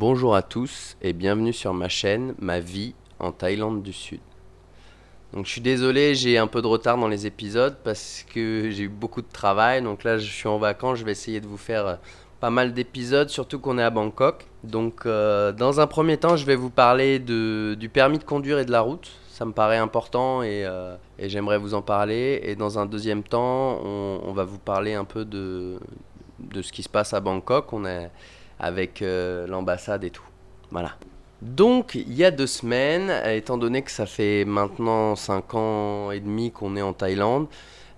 Bonjour à tous et bienvenue sur ma chaîne Ma vie en Thaïlande du Sud. Donc je suis désolé, j'ai un peu de retard dans les épisodes parce que j'ai eu beaucoup de travail. Donc là, je suis en vacances, je vais essayer de vous faire euh, pas mal d'épisodes, surtout qu'on est à Bangkok. Donc euh, dans un premier temps, je vais vous parler du permis de conduire et de la route. Ça me paraît important et, euh, j'aimerais vous en parler. Et dans un deuxième temps, on, on va vous parler un peu de, de ce qui se passe à Bangkok. On est avec euh, l'ambassade et tout. Voilà. Donc, il y a deux semaines, étant donné que ça fait maintenant 5 ans et demi qu'on est en Thaïlande,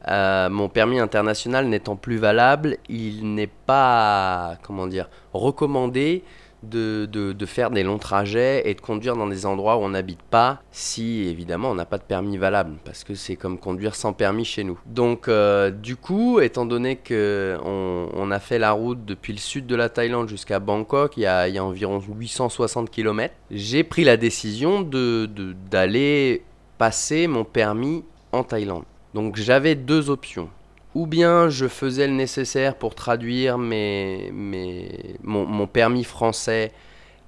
euh, mon permis international n'étant plus valable, il n'est pas, comment dire, recommandé de, de- faire des longs trajets et de conduire dans des endroits où on n'habite pas si évidemment on n'a pas de permis valable parce que c'est comme conduire sans permis chez nous. Donc euh, du coup, étant donné que on, a fait la route depuis le sud de la Thaïlande jusqu'à Bangkok, il y a, il y a environ 860 km, j'ai pris la décision d'aller passer mon permis en Thaïlande. Donc j'avais deux options ou bien je faisais le nécessaire pour traduire mon, permis français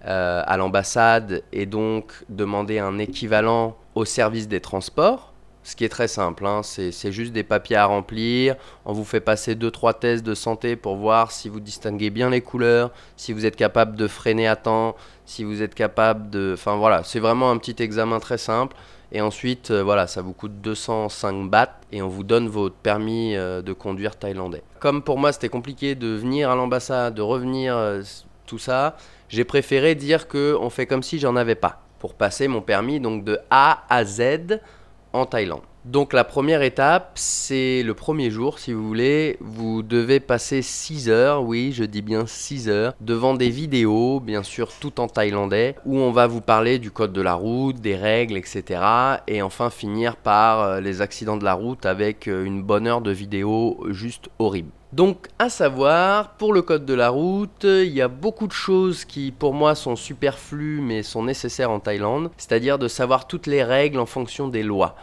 euh, à l'ambassade et donc demander un équivalent au service des transports. Ce qui est très simple, hein, c'est c'est juste des papiers à remplir. On vous fait passer 2-3 tests de santé pour voir si vous distinguez bien les couleurs, si vous êtes capable de freiner à temps, si vous êtes capable de... Enfin voilà, c'est vraiment un petit examen très simple. Et ensuite, euh, voilà, ça vous coûte 205 bahts et on vous donne votre permis euh, de conduire thaïlandais. Comme pour moi, c'était compliqué de venir à l'ambassade, de revenir, euh, tout ça, j'ai préféré dire que on fait comme si j'en avais pas pour passer mon permis donc de A à Z en Thaïlande. Donc la première étape, c'est le premier jour, si vous voulez. Vous devez passer 6 heures, oui, je dis bien 6 heures, devant des vidéos, bien sûr tout en thaïlandais, où on va vous parler du code de la route, des règles, etc. Et enfin finir par euh, les accidents de la route avec euh, une bonne heure de vidéo juste horrible. Donc, à savoir, pour le code de la route, il y a beaucoup de choses qui, pour moi, sont superflues mais sont nécessaires en Thaïlande, c'est-à-dire de savoir toutes les règles en fonction des lois.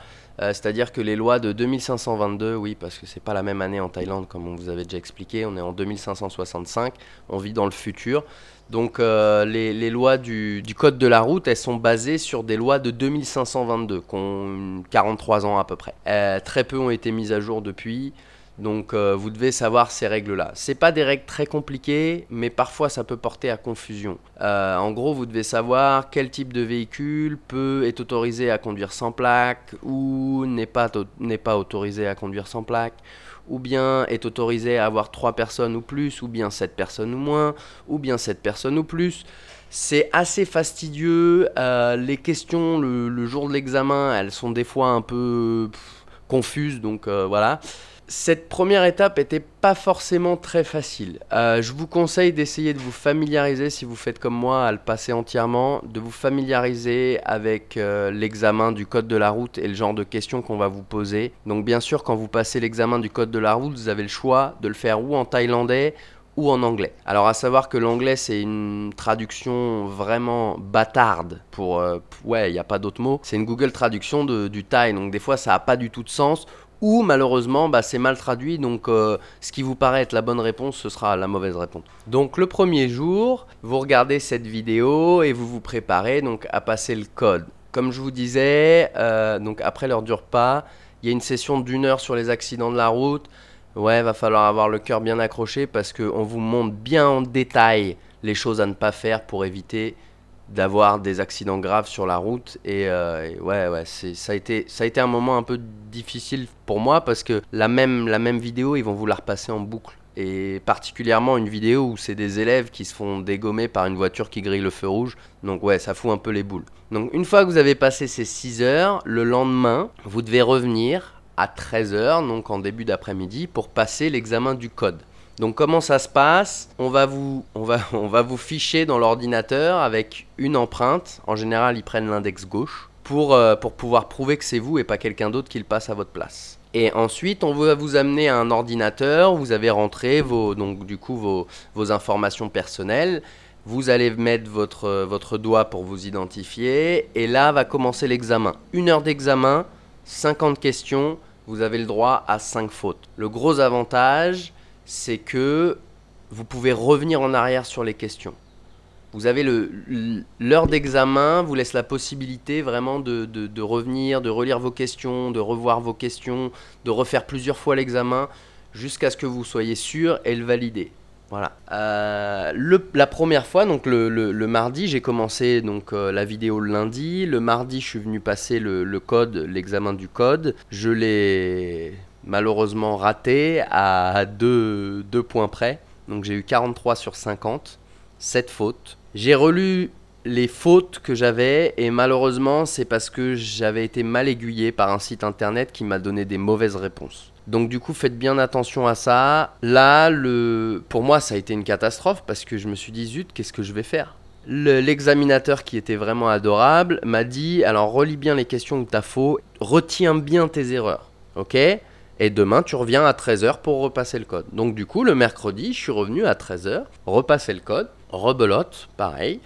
Euh, c'est-à-dire que les lois de 2522, oui, parce que c'est pas la même année en Thaïlande, comme on vous avait déjà expliqué, on est en 2565, on vit dans le futur. Donc euh, les, lois du, du code de la route, elles sont basées sur des lois de 2522, qui ont 43 ans à peu près. Euh, très peu ont été mises à jour depuis. Donc euh, vous devez savoir ces règles-là. C'est pas des règles très compliquées, mais parfois ça peut porter à confusion. Euh, en gros, vous devez savoir quel type de véhicule peut est autorisé à conduire sans plaque ou n'est pas to- n'est pas autorisé à conduire sans plaque ou bien est autorisé à avoir trois personnes ou plus ou bien sept personnes ou moins ou bien sept personnes ou plus. C'est assez fastidieux. euh, les questions le, jour de l'examen, elles sont des fois un peu confuses, donc voilà. Cette première étape était pas forcément très facile. Euh, je vous conseille d'essayer de vous familiariser, si vous faites comme moi, à le passer entièrement, de vous familiariser avec euh, l'examen du code de la route et le genre de questions qu'on va vous poser. Donc bien sûr, quand vous passez l'examen du code de la route, vous avez le choix de le faire ou en thaïlandais ou en anglais. Alors à savoir que l'anglais c'est une traduction vraiment bâtarde pour euh, ouais, il n'y a pas d'autre mot. C'est une Google traduction de- du thaï, donc des fois ça a pas du tout de sens ou malheureusement bah, c'est mal traduit donc euh, ce qui vous paraît être la bonne réponse ce sera la mauvaise réponse. Donc le premier jour, vous regardez cette vidéo et vous vous préparez donc à passer le code. Comme je vous disais, euh, donc après l'heure du repas, il y a une session d'une heure sur les accidents de la route. Ouais, va falloir avoir le cœur bien accroché parce qu'on vous montre bien en détail les choses à ne pas faire pour éviter d'avoir des accidents graves sur la route. Et, euh, et ouais, ouais, c'est, ça, a été, ça a été un moment un peu difficile pour moi parce que la même, la même vidéo, ils vont vous la repasser en boucle. Et particulièrement une vidéo où c'est des élèves qui se font dégommer par une voiture qui grille le feu rouge. Donc ouais, ça fout un peu les boules. Donc une fois que vous avez passé ces 6 heures, le lendemain, vous devez revenir à 13h, donc en début d'après-midi, pour passer l'examen du code. Donc comment ça se passe? On va, vous, on, va, on va vous ficher dans l'ordinateur avec une empreinte. En général, ils prennent l'index gauche pour, euh, pour pouvoir prouver que c'est vous et pas quelqu'un d'autre qui le passe à votre place. Et ensuite, on va vous amener à un ordinateur. Vous avez rentré vos, donc, du coup, vos, vos informations personnelles. Vous allez mettre votre, votre doigt pour vous identifier. Et là va commencer l'examen. Une heure d'examen, 50 questions. Vous avez le droit à 5 fautes. Le gros avantage, c'est que vous pouvez revenir en arrière sur les questions. Vous avez l'heure d'examen vous laisse la possibilité vraiment de, de, revenir, de relire vos questions, de revoir vos questions, de refaire plusieurs fois l'examen jusqu'à ce que vous soyez sûr et le valider. Voilà. Euh, la première fois, donc le, mardi, j'ai commencé donc euh, la vidéo le lundi. Le mardi, je suis venu passer le code, l'examen du code. Je l'ai malheureusement raté à deux, deux points près. Donc j'ai eu 43 sur 50, 7 fautes. J'ai relu les fautes que j'avais et malheureusement c'est parce que j'avais été mal aiguillé par un site internet qui m'a donné des mauvaises réponses. Donc du coup faites bien attention à ça. Là, pour moi ça a été une catastrophe parce que je me suis dit zut qu'est-ce que je vais faire? Le- L'examinateur qui était vraiment adorable m'a dit alors relis bien les questions où t'as faux, retiens bien tes erreurs, ok? Et demain, tu reviens à 13h pour repasser le code. Donc du coup, le mercredi, je suis revenu à 13h, repasser le code, rebelote, pareil.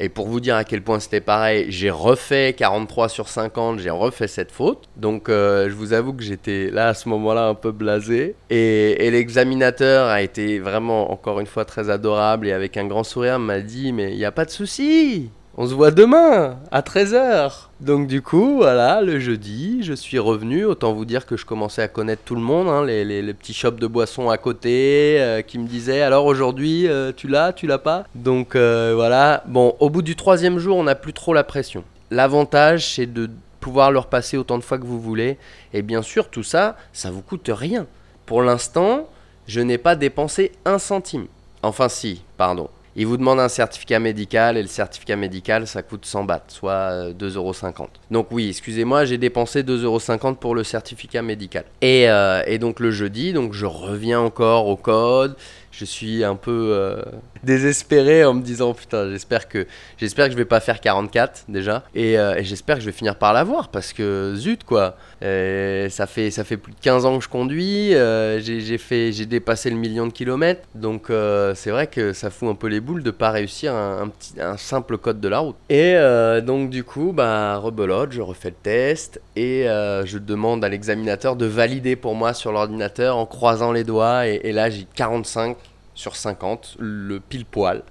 Et pour vous dire à quel point c'était pareil, j'ai refait 43 sur 50, j'ai refait cette faute. Donc euh, je vous avoue que j'étais là à ce moment-là un peu blasé. Et, et l'examinateur a été vraiment encore une fois très adorable et avec un grand sourire m'a dit mais il n'y a pas de souci, on se voit demain à 13h. Donc du coup, voilà, le jeudi, je suis revenu. Autant vous dire que je commençais à connaître tout le monde, hein, les, petits shops de boissons à côté, euh, qui me disaient alors aujourd'hui, euh, tu l'as, tu l'as pas? Donc euh, voilà. Bon, au bout du troisième jour, on n'a plus trop la pression. L'avantage, c'est de pouvoir le repasser autant de fois que vous voulez. Et bien sûr, tout ça, ça vous coûte rien. Pour l'instant, je n'ai pas dépensé un centime. Enfin si, pardon. Il vous demande un certificat médical et le certificat médical ça coûte 100 bahts, soit euh, 2,50€. Donc oui, excusez-moi, j'ai dépensé 2,50€ pour le certificat médical. Et, euh, donc le jeudi, je reviens encore au code. Je suis un peu euh, désespéré en me disant putain, j'espère que j'espère que je vais pas faire 44 déjà et, euh, et j'espère que je vais finir par l'avoir parce que zut quoi. Ça fait ça fait plus de 15 ans que je conduis, euh, j'ai fait j'ai dépassé le million de kilomètres. Donc c'est vrai que ça fout un peu les boules de pas réussir un, petit un simple code de la route. Et donc du coup, bah rebelote, je refais le test et je demande à l'examinateur de valider pour moi sur l'ordinateur en croisant les doigts et là j'ai 45 sur 50, le pile poil.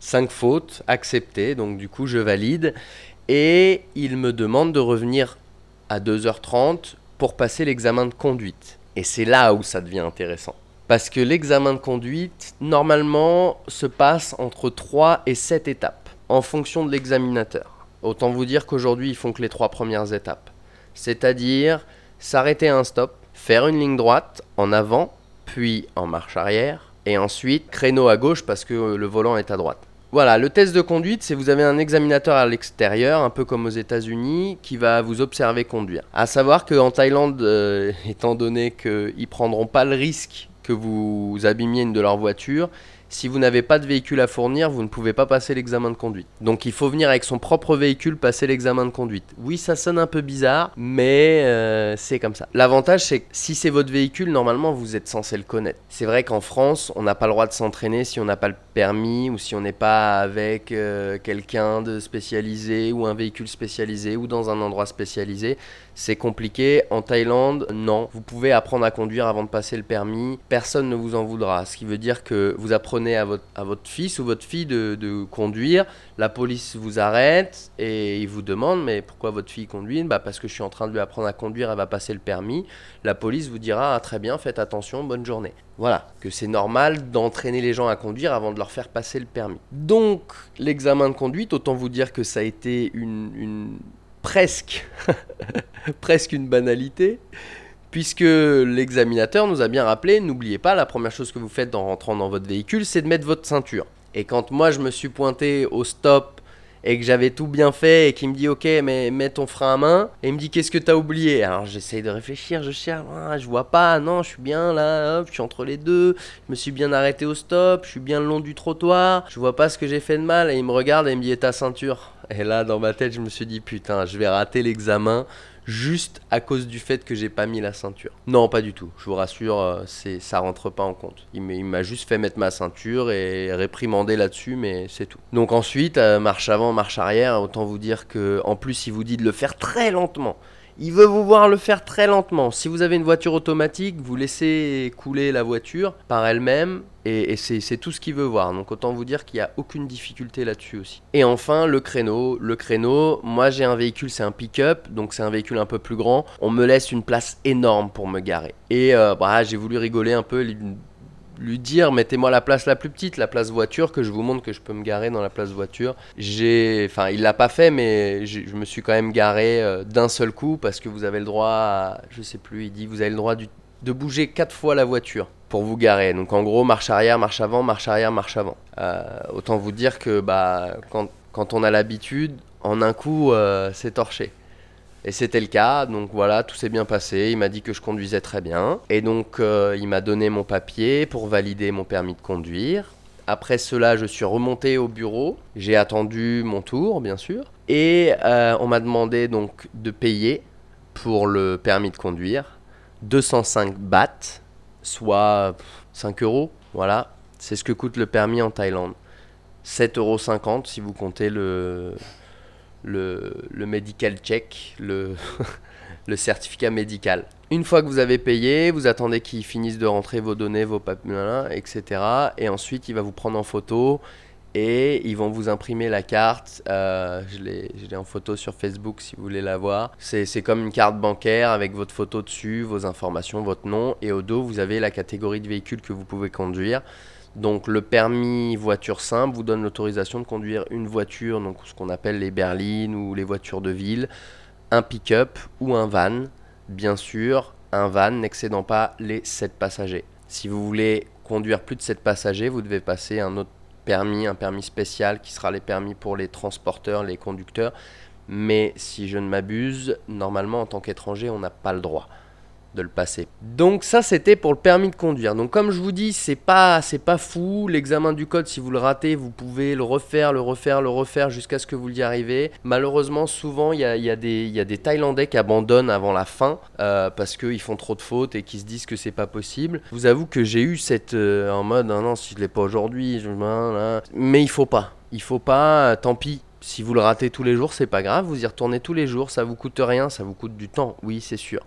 5 fautes acceptées, donc du coup je valide et il me demande de revenir à 2h30 pour passer l'examen de conduite. Et c'est là où ça devient intéressant. Parce que l'examen de conduite, normalement, se passe entre 3 et 7 étapes, en fonction de l'examinateur. Autant vous dire qu'aujourd'hui, ils font que les trois premières étapes. C'est-à-dire s'arrêter à un stop, faire une ligne droite en avant, puis en marche arrière, et ensuite créneau à gauche parce que le volant est à droite. Voilà, le test de conduite, c'est vous avez un examinateur à l'extérieur, un peu comme aux États-Unis, qui va vous observer conduire. À savoir qu'en Thaïlande, euh, étant donné qu'ils prendront pas le risque que vous abîmiez une de leurs voitures, si vous n'avez pas de véhicule à fournir, vous ne pouvez pas passer l'examen de conduite. Donc il faut venir avec son propre véhicule passer l'examen de conduite. Oui, ça sonne un peu bizarre, mais euh, c'est comme ça. L'avantage, c'est que si c'est votre véhicule, normalement, vous êtes censé le connaître. C'est vrai qu'en France, on n'a pas le droit de s'entraîner si on n'a pas le permis ou si on n'est pas avec euh, quelqu'un de spécialisé ou un véhicule spécialisé ou dans un endroit spécialisé. C'est compliqué. En Thaïlande, non. Vous pouvez apprendre à conduire avant de passer le permis. Personne ne vous en voudra. Ce qui veut dire que vous apprenez à votre, à votre fils ou votre fille de, conduire. La police vous arrête et il vous demande mais pourquoi votre fille conduit? Bah Parce que je suis en train de lui apprendre à conduire, elle va passer le permis. La police vous dira ah, très bien, faites attention, bonne journée. Voilà, que c'est normal d'entraîner les gens à conduire avant de leur faire passer le permis. Donc, l'examen de conduite, autant vous dire que ça a été une, presque, presque une banalité, puisque l'examinateur nous a bien rappelé, n'oubliez pas, la première chose que vous faites en rentrant dans votre véhicule, c'est de mettre votre ceinture. Et quand moi je me suis pointé au stop et que j'avais tout bien fait et qu'il me dit ok mais mets ton frein à main. Et il me dit qu'est-ce que t'as oublié? Alors j'essaye de réfléchir je cherche ah, je vois pas. Non je suis bien là hop je suis entre les deux. Je me suis bien arrêté au stop je suis bien le long du trottoir. Je vois pas ce que j'ai fait de mal et il me regarde et il me dit ta ceinture? Et là dans ma tête je me suis dit putain je vais rater l'examen juste à cause du fait que j'ai pas mis la ceinture. Non, pas du tout. Je vous rassure, euh, c'est ça rentre pas en compte. Il m'a- juste fait mettre ma ceinture et réprimandé là-dessus, mais c'est tout. Donc ensuite, euh, marche avant, marche arrière. Autant vous dire que, en plus, il vous dit de le faire très lentement. Il veut vous voir le faire très lentement. Si vous avez une voiture automatique, vous laissez couler la voiture par elle-même et, c'est tout ce qu'il veut voir. Donc autant vous dire qu'il n'y a aucune difficulté là-dessus aussi. Et enfin, le créneau. Le créneau, moi j'ai un véhicule, c'est un pick-up, donc c'est un véhicule un peu plus grand. On me laisse une place énorme pour me garer. Et euh, bah, j'ai voulu rigoler un peu, lui dire mettez-moi la place la plus petite, la place voiture, que je vous montre que je peux me garer dans la place voiture. J'ai, enfin, il l'a pas fait, mais je me suis quand même garé euh, d'un seul coup parce que vous avez le droit, à, je sais plus, il dit vous avez le droit de bouger quatre fois la voiture pour vous garer. Donc en gros, marche arrière, marche avant, marche arrière, marche avant. Euh, autant vous dire que bah, quand, quand on a l'habitude, en un coup, euh, c'est torché. Et c'était le cas, donc voilà, tout s'est bien passé. Il m'a dit que je conduisais très bien. Et donc, euh, il m'a donné mon papier pour valider mon permis de conduire. Après cela, je suis remonté au bureau. J'ai attendu mon tour, bien sûr. Et euh, on m'a demandé donc de payer pour le permis de conduire 205 bahts, soit 5 euros. Voilà, c'est ce que coûte le permis en Thaïlande. 7,50 euros si vous comptez le, le, le medical check, le, le certificat médical. Une fois que vous avez payé, vous attendez qu'ils finissent de rentrer vos données, vos papiers, etc. Et ensuite, il va vous prendre en photo et ils vont vous imprimer la carte. Euh, je l'ai en photo sur Facebook si vous voulez la voir. C'est comme une carte bancaire avec votre photo dessus, vos informations, votre nom. Et au dos, vous avez la catégorie de véhicule que vous pouvez conduire. Donc le permis voiture simple vous donne l'autorisation de conduire une voiture, donc ce qu'on appelle les berlines ou les voitures de ville, un pick-up ou un van. Bien sûr, un van n'excédant pas les 7 passagers. Si vous voulez conduire plus de 7 passagers, vous devez passer un autre permis, un permis spécial qui sera les permis pour les transporteurs, les conducteurs. Mais si je ne m'abuse, normalement en tant qu'étranger, on n'a pas le droit de le passer. Donc ça c'était pour le permis de conduire. Donc comme je vous dis, c'est pas c'est pas fou l'examen du code si vous le ratez, vous pouvez le refaire, le refaire, le refaire jusqu'à ce que vous y arrivez. Malheureusement, souvent il y a, y, a y a, des Thaïlandais qui abandonnent avant la fin euh, parce qu'ils font trop de fautes et qui se disent que c'est pas possible. Je vous avoue que j'ai eu cette euh, en mode ah non si je l'ai pas aujourd'hui, mais il faut pas. Il faut pas, tant pis, si vous le ratez tous les jours, c'est pas grave, vous y retournez tous les jours, ça vous coûte rien, ça vous coûte du temps, oui, c'est sûr.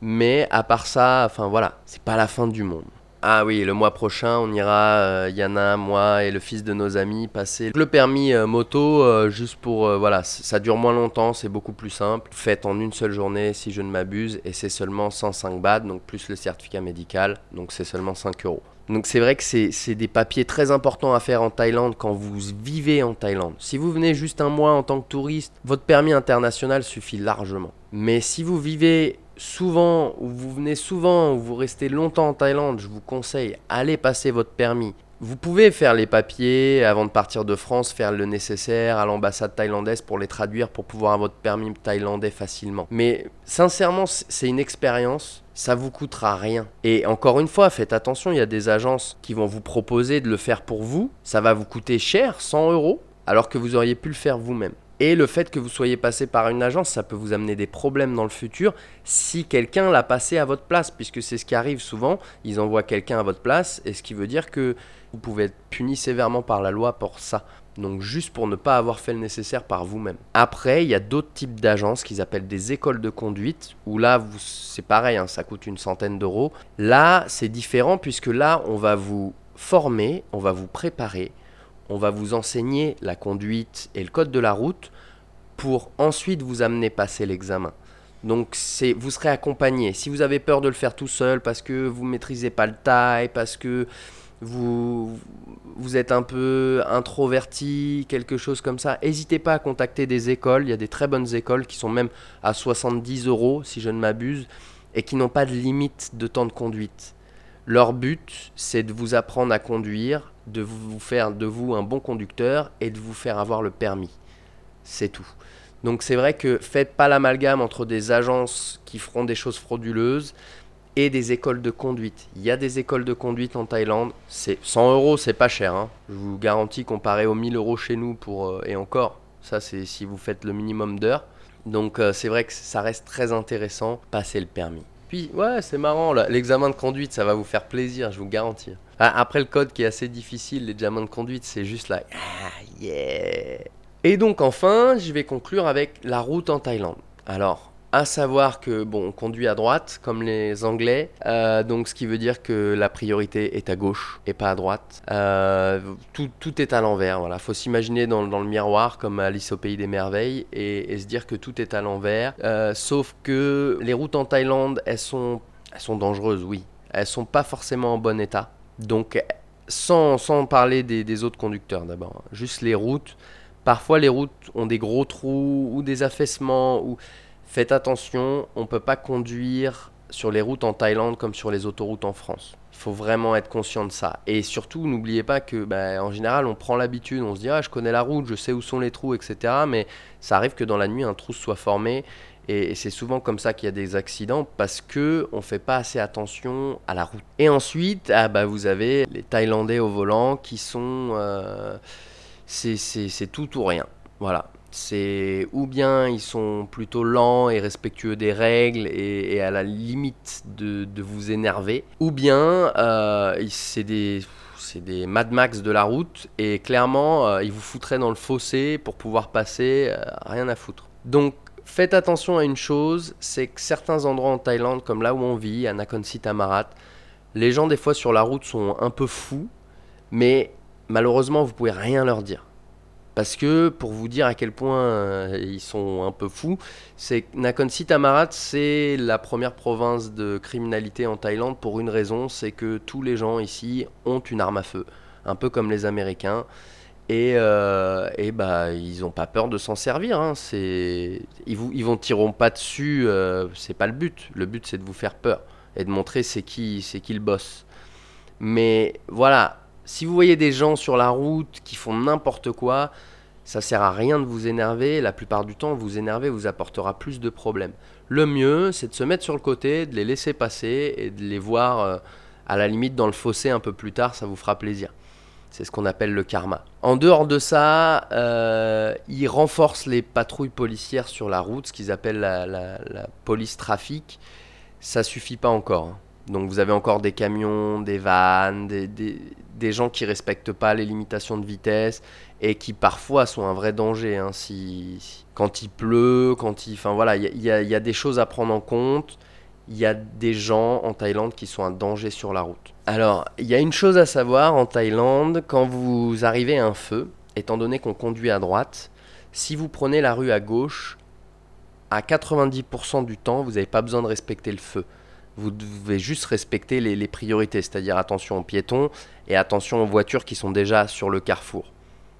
Mais à part ça, enfin voilà, c'est pas la fin du monde. Ah oui, le mois prochain, on ira, euh, Yana, moi et le fils de nos amis, passer le permis euh, moto euh, juste pour. voilà, ça dure moins longtemps, c'est beaucoup plus simple. Fait en une seule journée, si je ne m'abuse, et c'est seulement 105 bahts, donc plus le certificat médical, donc c'est seulement 5 euros. Donc c'est vrai que c'est des papiers très importants à faire en Thaïlande quand vous vivez en Thaïlande. Si vous venez juste un mois en tant que touriste, votre permis international suffit largement. Mais si vous vivez souvent, ou vous venez souvent, ou vous restez longtemps en Thaïlande, je vous conseille, allez passer votre permis. Vous pouvez faire les papiers avant de partir de France, faire le nécessaire à l'ambassade thaïlandaise pour les traduire pour pouvoir avoir votre permis thaïlandais facilement. Mais sincèrement, c'est une expérience, ça vous coûtera rien. Et encore une fois, faites attention, il y a des agences qui vont vous proposer de le faire pour vous, ça va vous coûter cher, 100 euros, alors que vous auriez pu le faire vous-même. Et le fait que vous soyez passé par une agence, ça peut vous amener des problèmes dans le futur si quelqu'un l'a passé à votre place, puisque c'est ce qui arrive souvent. Ils envoient quelqu'un à votre place, et ce qui veut dire que vous pouvez être puni sévèrement par la loi pour ça. Donc juste pour ne pas avoir fait le nécessaire par vous-même. Après, il y a d'autres types d'agences qu'ils appellent des écoles de conduite, où là, c'est pareil, hein, ça coûte une centaine d'euros. Là, c'est différent, puisque là, on va vous former, on va vous préparer on va vous enseigner la conduite et le code de la route pour ensuite vous amener passer l'examen. Donc vous serez accompagné. Si vous avez peur de le faire tout seul parce que vous maîtrisez pas le taille, parce que vous vous êtes un peu introverti, quelque chose comme ça, n'hésitez pas à contacter des écoles. Il y a des très bonnes écoles qui sont même à 70 euros si je ne m'abuse et qui n'ont pas de limite de temps de conduite. Leur but, c'est de vous apprendre à conduire de vous faire de vous un bon conducteur et de vous faire avoir le permis. C'est tout. Donc c'est vrai que faites pas l'amalgame entre des agences qui feront des choses frauduleuses et des écoles de conduite. Il y a des écoles de conduite en Thaïlande. C'est 100 euros, c'est pas cher. Hein. Je vous garantis comparé aux 1000 euros chez nous pour euh, et encore. Ça c'est si vous faites le minimum d'heures. Donc euh, c'est vrai que ça reste très intéressant. Passer le permis. Puis ouais, c'est marrant. L'examen de conduite, ça va vous faire plaisir, je vous garantis. Ah, après le code qui est assez difficile, l'examen de conduite, c'est juste là. Ah, yeah. Et donc enfin, je vais conclure avec la route en Thaïlande. Alors, À savoir que, bon, on conduit à droite, comme les Anglais, euh, donc ce qui veut dire que la priorité est à gauche et pas à droite. Euh, tout, tout, est à l'envers, voilà. Faut s'imaginer dans, dans, le miroir, comme Alice au Pays des Merveilles, et, se dire que tout est à l'envers. Euh, sauf que les routes en Thaïlande, elles sont, elles sont dangereuses, oui. Elles sont pas forcément en bon état. Donc, sans, sans parler des, des autres conducteurs d'abord, hein. juste les routes. Parfois, les routes ont des gros trous ou des affaissements ou Faites attention, on ne peut pas conduire sur les routes en Thaïlande comme sur les autoroutes en France. Il faut vraiment être conscient de ça. Et surtout, n'oubliez pas que, bah, en général, on prend l'habitude, on se dit, ah, je connais la route, je sais où sont les trous, etc. Mais ça arrive que dans la nuit, un trou soit formé. Et, c'est souvent comme ça qu'il y a des accidents parce que on fait pas assez attention à la route. Et ensuite, ah, bah, vous avez les Thaïlandais au volant qui sont, euh, c'est tout ou rien. Voilà c'est ou bien ils sont plutôt lents et respectueux des règles et, à la limite de, vous énerver, ou bien euh, c'est des, des Mad Max de la route et clairement euh, ils vous foutraient dans le fossé pour pouvoir passer, euh, rien à foutre. Donc faites attention à une chose, c'est que certains endroits en Thaïlande, comme là où on vit, à Nakhon Si Thammarat, les gens des fois sur la route sont un peu fous, mais malheureusement vous pouvez rien leur dire. Parce que, pour vous dire à quel point euh, ils sont un peu fous, c'est Nakhon Si Thammarat, c'est la première province de criminalité en Thaïlande pour une raison, c'est que tous les gens ici ont une arme à feu, un peu comme les Américains. Et, euh, et bah, ils n'ont pas peur de s'en servir. Hein. Ils, vous, ils vont tireront pas dessus, euh, c'est pas le but. Le but, c'est de vous faire peur et de montrer c'est qui, qui le boss. Mais voilà, si vous voyez des gens sur la route qui font n'importe quoi, ça sert à rien de vous énerver. La plupart du temps, vous énerver vous apportera plus de problèmes. Le mieux, c'est de se mettre sur le côté, de les laisser passer et de les voir euh, à la limite dans le fossé un peu plus tard. Ça vous fera plaisir. C'est ce qu'on appelle le karma. En dehors de ça, euh, ils renforcent les patrouilles policières sur la route, ce qu'ils appellent la, police trafic. Ça suffit pas encore. Donc vous avez encore des camions, des vannes, des, gens qui respectent pas les limitations de vitesse et qui parfois sont un vrai danger. Hein, si, quand il pleut, quand il, voilà, il y, a des choses à prendre en compte. Il y a des gens en Thaïlande qui sont un danger sur la route. Alors, il y a une chose à savoir en Thaïlande, quand vous arrivez à un feu, étant donné qu'on conduit à droite, si vous prenez la rue à gauche, à 90% du temps, vous n'avez pas besoin de respecter le feu vous devez juste respecter les, priorités, c'est-à-dire attention aux piétons et attention aux voitures qui sont déjà sur le carrefour.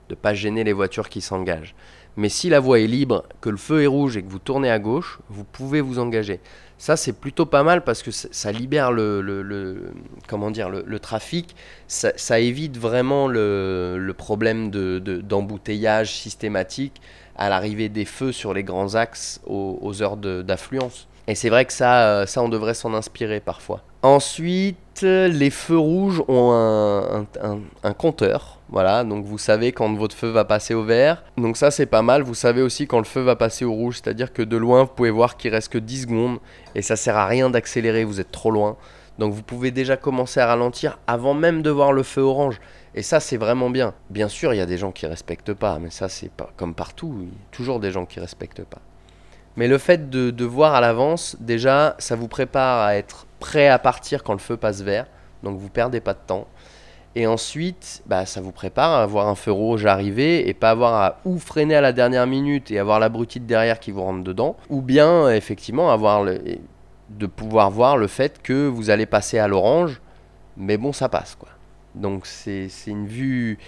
De ne pas gêner les voitures qui s'engagent. Mais si la voie est libre, que le feu est rouge et que vous tournez à gauche, vous pouvez vous engager. Ça, c'est plutôt pas mal parce que ça libère le, comment dire, le, trafic. Ça, évite vraiment le, problème d'embouteillage de, systématique à l'arrivée des feux sur les grands axes aux heures d'affluence. Et c'est vrai que ça, euh, ça on devrait s'en inspirer parfois. Ensuite, les feux rouges ont un, compteur. Voilà, donc vous savez quand votre feu va passer au vert. Donc ça c'est pas mal. Vous savez aussi quand le feu va passer au rouge, c'est-à-dire que de loin vous pouvez voir qu'il reste que 10 secondes et ça sert à rien d'accélérer, vous êtes trop loin. Donc vous pouvez déjà commencer à ralentir avant même de voir le feu orange. Et ça c'est vraiment bien. Bien sûr, il y a des gens qui respectent pas, mais ça c'est pas comme partout, toujours des gens qui respectent pas. Mais le fait de, voir à l'avance, déjà, ça vous prépare à être prêt à partir quand le feu passe vert. Donc vous perdez pas de temps. Et ensuite, bah, ça vous prépare à avoir un feu rouge arriver et pas avoir à ou freiner à la dernière minute et avoir l'abruti derrière qui vous rentre dedans, ou bien effectivement avoir de pouvoir voir le fait que vous allez passer à l'orange, mais bon, ça passe quoi. Donc c'est une vue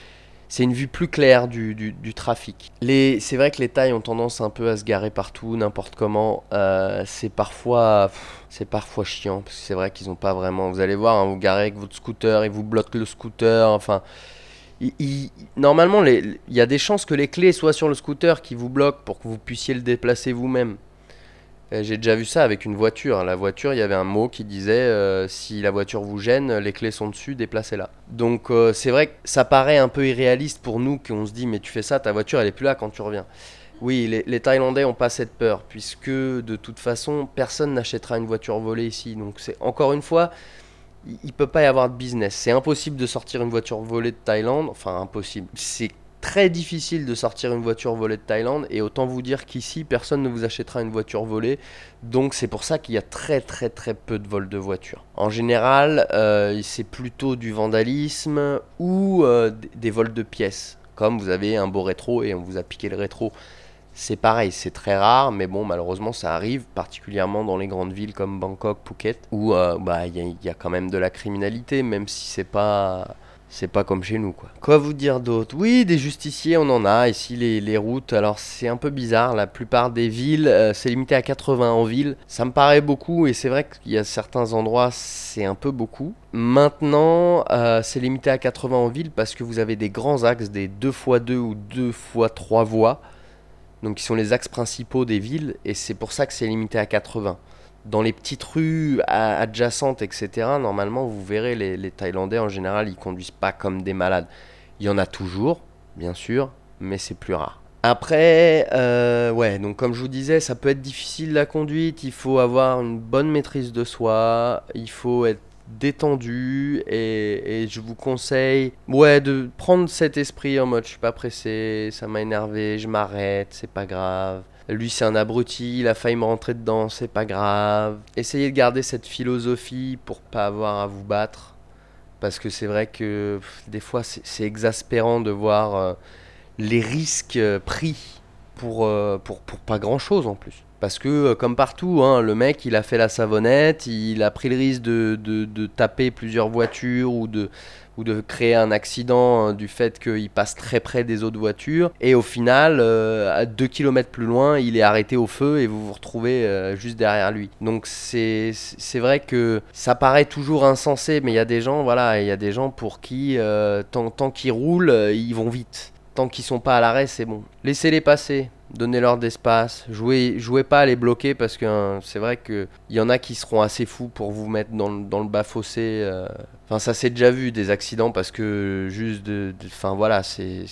c'est une vue plus claire du, du, trafic. C'est vrai que les tailles ont tendance un peu à se garer partout, n'importe comment. Euh, c'est parfois, c'est parfois chiant parce que c'est vrai qu'ils n'ont pas vraiment. Vous allez voir, hein, vous garez avec votre scooter, ils vous bloquent le scooter. Enfin, normalement, il y a des chances que les clés soient sur le scooter qui vous bloquent pour que vous puissiez le déplacer vous-même. Euh, j'ai déjà vu ça avec une voiture. La voiture, il y avait un mot qui disait euh, si la voiture vous gêne, les clés sont dessus, déplacez-la. Donc euh, c'est vrai que ça paraît un peu irréaliste pour nous qu'on se dit mais tu fais ça, ta voiture elle est plus là quand tu reviens. Oui, les, Thaïlandais n'ont pas cette peur puisque de toute façon personne n'achètera une voiture volée ici. Donc c'est encore une fois, il, peut pas y avoir de business. C'est impossible de sortir une voiture volée de Thaïlande. Enfin impossible. C'est très difficile de sortir une voiture volée de Thaïlande et autant vous dire qu'ici personne ne vous achètera une voiture volée donc c'est pour ça qu'il y a très très très peu de vols de voitures. En général euh, c'est plutôt du vandalisme ou euh, des vols de pièces comme vous avez un beau rétro et on vous a piqué le rétro. C'est pareil, c'est très rare, mais bon, malheureusement, ça arrive, particulièrement dans les grandes villes comme Bangkok, Phuket, où euh, bah, il y, y, a quand même de la criminalité, même si c'est pas c'est pas comme chez nous, quoi. Quoi vous dire d'autre? Oui, des justiciers, on en a. Ici, les, les routes, alors c'est un peu bizarre. La plupart des villes, euh, c'est limité à 80 en ville. Ça me paraît beaucoup, et c'est vrai qu'il y a certains endroits, c'est un peu beaucoup. Maintenant, euh, c'est limité à 80 en ville parce que vous avez des grands axes, des 2x2 ou 2x3 voies. Donc, qui sont les axes principaux des villes, et c'est pour ça que c'est limité à 80 dans les petites rues adjacentes, etc., normalement, vous verrez, les, Thaïlandais, en général, ils conduisent pas comme des malades. Il y en a toujours, bien sûr, mais c'est plus rare. Après, euh, ouais, donc comme je vous disais, ça peut être difficile la conduite, il faut avoir une bonne maîtrise de soi, il faut être détendu et, et, je vous conseille ouais de prendre cet esprit en mode je suis pas pressé ça m'a énervé je m'arrête c'est pas grave lui c'est un abruti, il a failli me rentrer dedans, c'est pas grave. Essayez de garder cette philosophie pour pas avoir à vous battre. Parce que c'est vrai que des fois c'est exaspérant de voir euh, les risques euh, pris pour, euh, pas grand chose en plus. Parce que comme partout, hein, le mec il a fait la savonnette, il a pris le risque de, de taper plusieurs voitures ou de, ou de créer un accident hein, du fait qu'il passe très près des autres voitures. Et au final, euh, à 2 km plus loin, il est arrêté au feu et vous vous retrouvez euh, juste derrière lui. Donc c'est vrai que ça paraît toujours insensé, mais il y a des gens, voilà, il y a des gens pour qui, euh, tant, tant qu'ils roulent, ils vont vite. Tant qu'ils sont pas à l'arrêt, c'est bon. Laissez-les passer donnez-leur d'espace, jouez, jouez pas à les bloquer parce que hein, c'est vrai qu'il y en a qui seront assez fous pour vous mettre dans, le bas fossé. Euh. Enfin, ça s'est déjà vu des accidents parce que juste de. Enfin voilà, c'est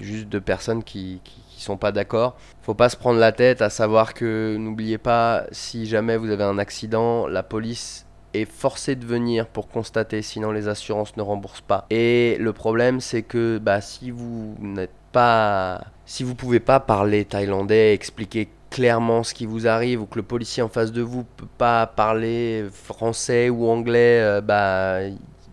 juste deux personnes qui, qui, sont pas d'accord. Faut pas se prendre la tête à savoir que n'oubliez pas, si jamais vous avez un accident, la police est forcée de venir pour constater, sinon les assurances ne remboursent pas. Et le problème, c'est que bah, si vous n'êtes pas, si vous pouvez pas parler thaïlandais, expliquer clairement ce qui vous arrive ou que le policier en face de vous peut pas parler français ou anglais, euh, bah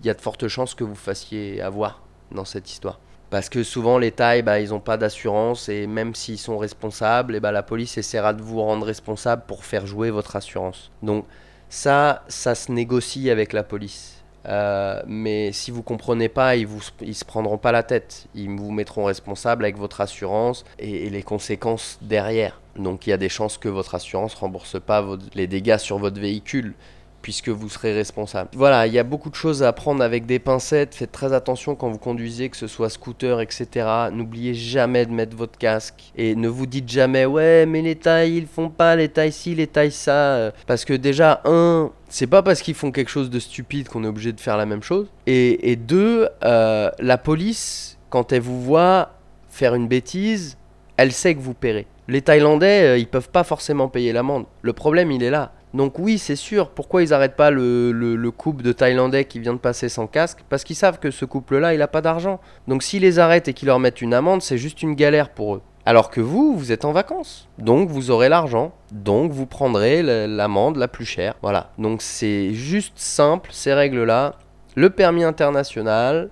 il y a de fortes chances que vous fassiez avoir dans cette histoire. Parce que souvent les Thaïs, bah, ils n'ont pas d'assurance et même s'ils sont responsables, et bah, la police essaiera de vous rendre responsable pour faire jouer votre assurance. Donc ça, ça se négocie avec la police. Euh, mais si vous comprenez pas, ils vous se prendront pas la tête. Ils vous mettront responsable avec votre assurance et, les conséquences derrière. Donc il y a des chances que votre assurance rembourse pas les dégâts sur votre véhicule puisque vous serez responsable. Voilà, il y a beaucoup de choses à prendre avec des pincettes. Faites très attention quand vous conduisez, que ce soit scooter, etc. N'oubliez jamais de mettre votre casque. Et ne vous dites jamais, ouais, mais les tailles, ils font pas les tailles ci, les tailles ça. Parce que déjà, un, c'est pas parce qu'ils font quelque chose de stupide qu'on est obligé de faire la même chose. Et, deux, euh, la police, quand elle vous voit faire une bêtise, elle sait que vous paierez. Les Thaïlandais, euh, ils peuvent pas forcément payer l'amende. Le problème, il est là donc oui, c'est sûr. Pourquoi ils n'arrêtent pas le, couple de Thaïlandais qui vient de passer sans casque? Parce qu'ils savent que ce couple-là, il n'a pas d'argent. Donc s'ils les arrêtent et qu'ils leur mettent une amende, c'est juste une galère pour eux. Alors que vous, vous êtes en vacances. Donc vous aurez l'argent. Donc vous prendrez l'amende la plus chère. Voilà. Donc c'est juste simple, ces règles-là. Le permis international,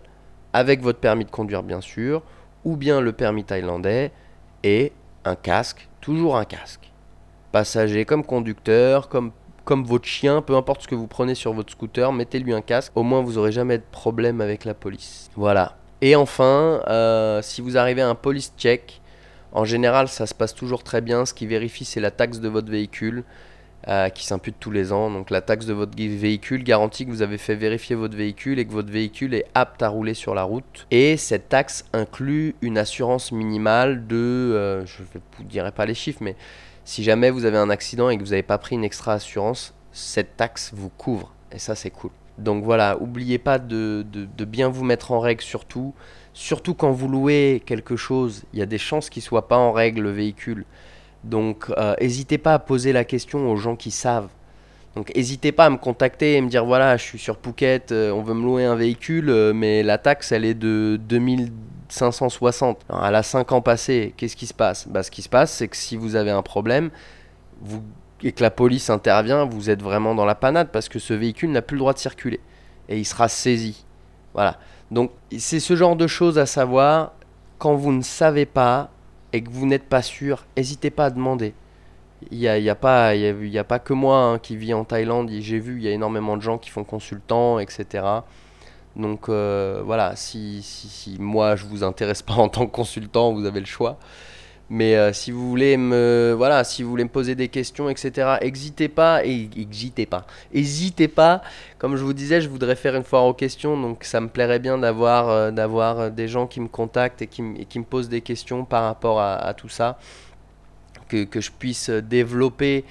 avec votre permis de conduire bien sûr, ou bien le permis thaïlandais, et un casque, toujours un casque passager, comme conducteur, comme, comme votre chien, peu importe ce que vous prenez sur votre scooter, mettez-lui un casque. Au moins, vous aurez jamais de problème avec la police. Voilà. Et enfin, euh, si vous arrivez à un police check, en général, ça se passe toujours très bien. Ce qui vérifie, c'est la taxe de votre véhicule. Euh, qui s'impute tous les ans. Donc la taxe de votre véhicule garantit que vous avez fait vérifier votre véhicule et que votre véhicule est apte à rouler sur la route. Et cette taxe inclut une assurance minimale de, euh, je ne vous dirai pas les chiffres, mais si jamais vous avez un accident et que vous n'avez pas pris une extra assurance, cette taxe vous couvre. Et ça, c'est cool. Donc voilà, n'oubliez pas de, bien vous mettre en règle surtout. Surtout quand vous louez quelque chose, il y a des chances qu'il ne soit pas en règle le véhicule. Donc euh, n'hésitez pas à poser la question aux gens qui savent. Donc n'hésitez pas à me contacter et me dire voilà, je suis sur Phuket, euh, on veut me louer un véhicule, euh, mais la taxe elle est de 2000 560. Alors, elle a 5 ans passés. Qu'est-ce qui se passe? Bah, Ce qui se passe, c'est que si vous avez un problème et que la police intervient, vous êtes vraiment dans la panade parce que ce véhicule n'a plus le droit de circuler. Et il sera saisi. Voilà. Donc c'est ce genre de choses à savoir. Quand vous ne savez pas et que vous n'êtes pas sûr, n'hésitez pas à demander. Il n'y a, y a, pas, y a, pas que moi hein, qui vis en Thaïlande. J'ai vu, il y a énormément de gens qui font consultant, etc. Donc euh, voilà, si, si, moi je vous intéresse pas en tant que consultant, vous avez le choix. Mais euh, si vous voulez me voilà, si vous voulez me poser des questions, etc. N'hésitez pas et pas. Hésitez pas. Comme je vous disais, je voudrais faire une foire aux questions, donc ça me plairait bien d'avoir euh, des gens qui me contactent et qui, me posent des questions par rapport à, tout ça, que, je puisse développer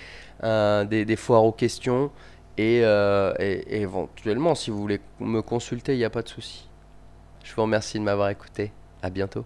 des, des, foires aux questions et, euh, éventuellement, si vous voulez me consulter, il n'y a pas de souci. Je vous remercie de m'avoir écouté. À bientôt.